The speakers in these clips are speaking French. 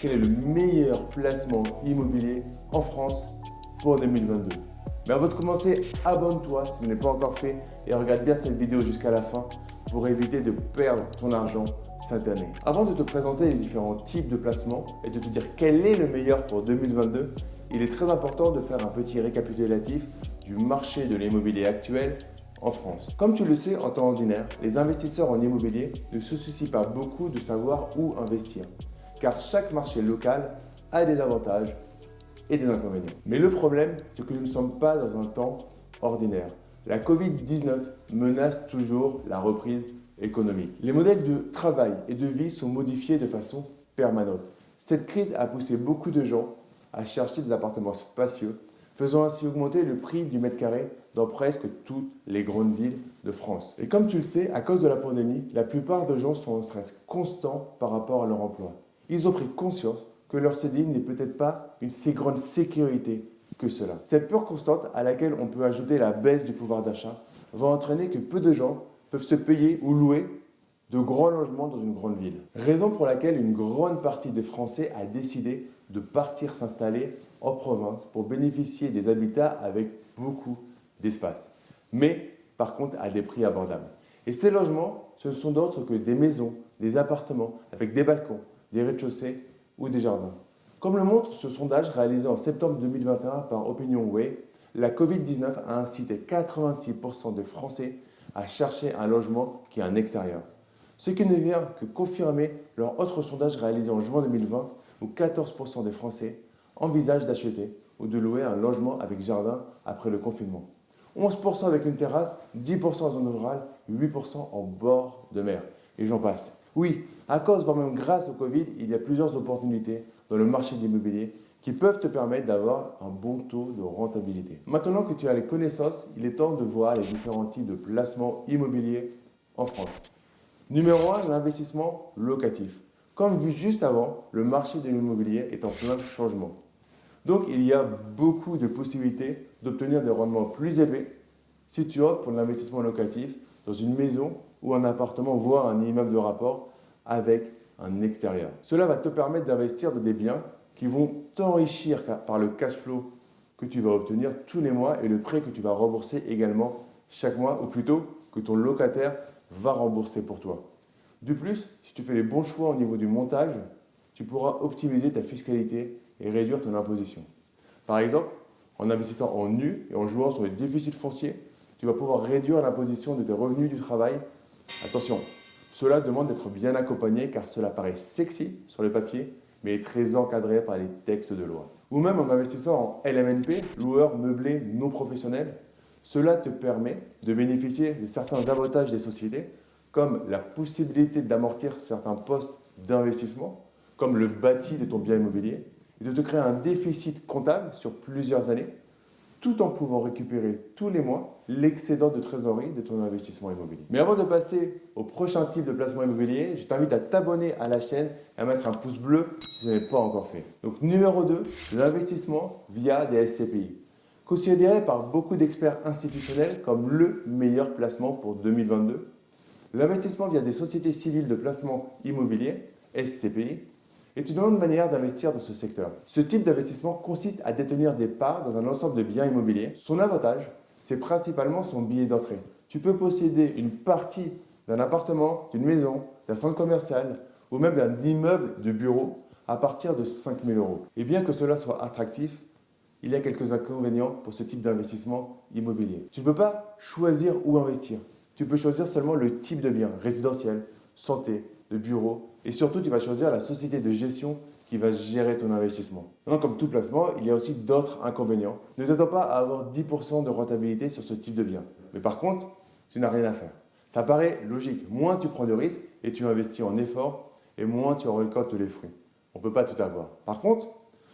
quel est le meilleur placement immobilier en France pour 2022. Mais avant de commencer, abonne-toi si ce n'est pas encore fait et regarde bien cette vidéo jusqu'à la fin pour éviter de perdre ton argent cette année. Avant de te présenter les différents types de placements et de te dire quel est le meilleur pour 2022, il est très important de faire un petit récapitulatif du marché de l'immobilier actuel en France. Comme tu le sais, en temps ordinaire, les investisseurs en immobilier ne se soucient pas beaucoup de savoir où investir, car chaque marché local a des avantages et des inconvénients. Mais le problème, c'est que nous ne sommes pas dans un temps ordinaire. La Covid-19 menace toujours la reprise économique. Les modèles de travail et de vie sont modifiés de façon permanente. Cette crise a poussé beaucoup de gens à chercher des appartements spacieux, faisant ainsi augmenter le prix du mètre carré dans presque toutes les grandes villes de France. Et comme tu le sais, à cause de la pandémie, la plupart des gens sont en stress constant par rapport à leur emploi. Ils ont pris conscience que leur CDI n'est peut-être pas une si grande sécurité que cela. Cette peur constante à laquelle on peut ajouter la baisse du pouvoir d'achat va entraîner que peu de gens peuvent se payer ou louer de grands logements dans une grande ville. Raison pour laquelle une grande partie des Français a décidé de partir s'installer en province pour bénéficier des habitats avec beaucoup d'espace. Mais par contre à des prix abordables. Et ces logements, ce ne sont d'autres que des maisons, des appartements avec des balcons, des rez-de-chaussée ou des jardins. Comme le montre ce sondage réalisé en septembre 2021 par OpinionWay, la Covid-19 a incité 86% des Français à chercher un logement qui est un extérieur. Ce qui ne vient que confirmer leur autre sondage réalisé en juin 2020 où 14% des Français envisagent d'acheter ou de louer un logement avec jardin après le confinement. 11% avec une terrasse, 10% en zone rurale, 8% en bord de mer. Et j'en passe. Oui, à cause, voire même grâce au Covid, il y a plusieurs opportunités dans le marché de l'immobilier qui peuvent te permettre d'avoir un bon taux de rentabilité. Maintenant que tu as les connaissances, il est temps de voir les différents types de placements immobiliers en France. Numéro 1, l'investissement locatif. Comme vu juste avant, le marché de l'immobilier est en plein changement. Donc il y a beaucoup de possibilités d'obtenir des rendements plus élevés si tu optes pour l'investissement locatif dans une maison ou un appartement, voire un immeuble de rapport avec un extérieur. Cela va te permettre d'investir dans des biens qui vont t'enrichir par le cash flow que tu vas obtenir tous les mois et le prêt que tu vas rembourser également chaque mois, ou plutôt que ton locataire va rembourser pour toi. De plus, si tu fais les bons choix au niveau du montage, tu pourras optimiser ta fiscalité et réduire ton imposition. Par exemple, en investissant en nu et en jouant sur les déficits fonciers, tu vas pouvoir réduire l'imposition de tes revenus du travail. Attention, cela demande d'être bien accompagné car cela paraît sexy sur le papier, mais est très encadré par les textes de loi. Ou même en investissant en LMNP, loueur meublé non professionnel, cela te permet de bénéficier de certains avantages des sociétés, comme la possibilité d'amortir certains postes d'investissement, comme le bâti de ton bien immobilier, et de te créer un déficit comptable sur plusieurs années, tout en pouvant récupérer tous les mois l'excédent de trésorerie de ton investissement immobilier. Mais avant de passer au prochain type de placement immobilier, je t'invite à t'abonner à la chaîne et à mettre un pouce bleu si ce n'est pas encore fait. Donc numéro 2, l'investissement via des SCPI. Considéré par beaucoup d'experts institutionnels comme le meilleur placement pour 2022, l'investissement via des sociétés civiles de placement immobilier, SCPI, est une autre manière d'investir dans ce secteur. Ce type d'investissement consiste à détenir des parts dans un ensemble de biens immobiliers. Son avantage, c'est principalement son billet d'entrée. Tu peux posséder une partie d'un appartement, d'une maison, d'un centre commercial ou même d'un immeuble de bureau à partir de 5 000 euros. Et bien que cela soit attractif, il y a quelques inconvénients pour ce type d'investissement immobilier. Tu ne peux pas choisir où investir. Tu peux choisir seulement le type de bien, résidentiel, santé, de bureau, et surtout tu vas choisir la société de gestion qui va gérer ton investissement. Donc, comme tout placement, il y a aussi d'autres inconvénients. Ne t'attends pas à avoir 10% de rentabilité sur ce type de bien. Mais par contre, tu n'as rien à faire. Ça paraît logique. Moins tu prends de risques et tu investis en effort, et moins tu récoltes les fruits. On ne peut pas tout avoir. Par contre,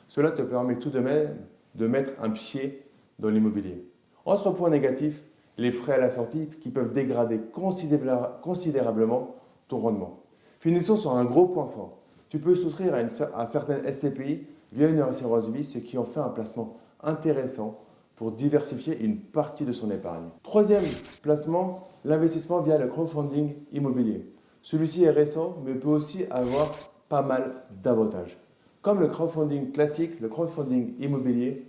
cela te permet tout de même de mettre un pied dans l'immobilier. Autre point négatif, les frais à la sortie qui peuvent dégrader considérablement ton rendement. Finissons sur un gros point fort. Tu peux souscrire à, certaines SCPI via une assurance vie, ce qui en fait un placement intéressant pour diversifier une partie de son épargne. Troisième placement, l'investissement via le crowdfunding immobilier. Celui-ci est récent, mais peut aussi avoir pas mal d'avantages. Comme le crowdfunding classique, le crowdfunding immobilier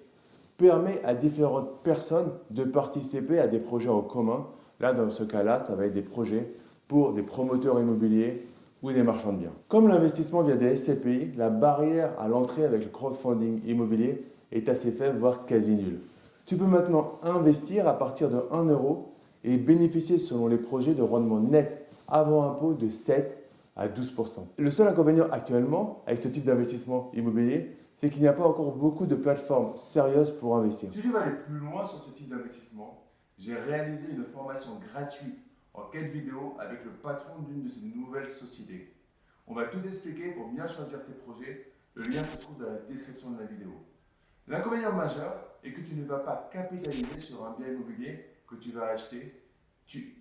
permet à différentes personnes de participer à des projets en commun. Là, dans ce cas-là, ça va être des projets pour des promoteurs immobiliers ou des marchands de biens. Comme l'investissement via des SCPI, la barrière à l'entrée avec le crowdfunding immobilier est assez faible, voire quasi nulle. Tu peux maintenant investir à partir de 1 euro et bénéficier selon les projets de rendement net avant impôt de 7 à 12%. Le seul inconvénient actuellement avec ce type d'investissement immobilier, c'est qu'il n'y a pas encore beaucoup de plateformes sérieuses pour investir. Si tu veux aller plus loin sur ce type d'investissement, j'ai réalisé une formation gratuite en 4 vidéos avec le patron d'une de ces nouvelles sociétés. On va tout expliquer pour bien choisir tes projets. Le lien se trouve dans la description de la vidéo. L'inconvénient majeur est que tu ne vas pas capitaliser sur un bien immobilier que tu vas acheter,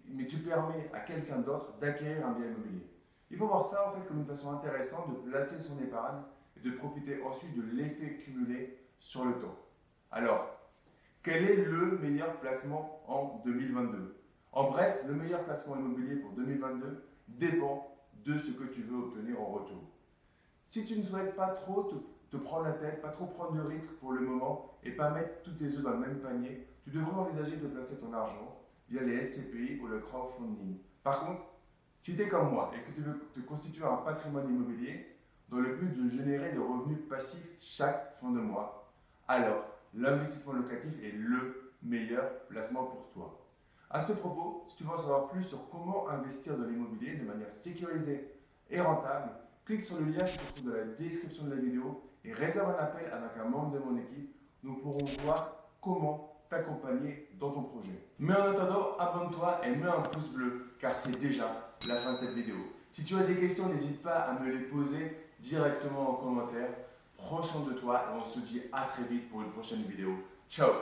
mais tu permets à quelqu'un d'autre d'acquérir un bien immobilier. Il faut voir ça en fait comme une façon intéressante de placer son épargne et de profiter ensuite de l'effet cumulé sur le temps. Alors, quel est le meilleur placement en 2022 En bref, le meilleur placement immobilier pour 2022 dépend de ce que tu veux obtenir en retour. Si tu ne souhaites pas trop te, prendre la tête, pas trop prendre de risques pour le moment et pas mettre tous tes œufs dans le même panier, tu devrais envisager de placer ton argent via les SCPI ou le crowdfunding. Par contre, si tu es comme moi et que tu veux te constituer un patrimoine immobilier dans le but de générer des revenus passifs chaque fin de mois, alors l'investissement locatif est le meilleur placement pour toi. À ce propos, si tu veux en savoir plus sur comment investir dans l'immobilier de manière sécurisée et rentable, clique sur le lien qui se trouve dans la description de la vidéo et réserve un appel avec un membre de mon équipe. Nous pourrons voir comment t'accompagner dans ton projet. Mais en attendant, abonne-toi et mets un pouce bleu car c'est déjà la fin de cette vidéo. Si tu as des questions, n'hésite pas à me les poser directement en commentaire. Prends soin de toi et on se dit à très vite pour une prochaine vidéo. Ciao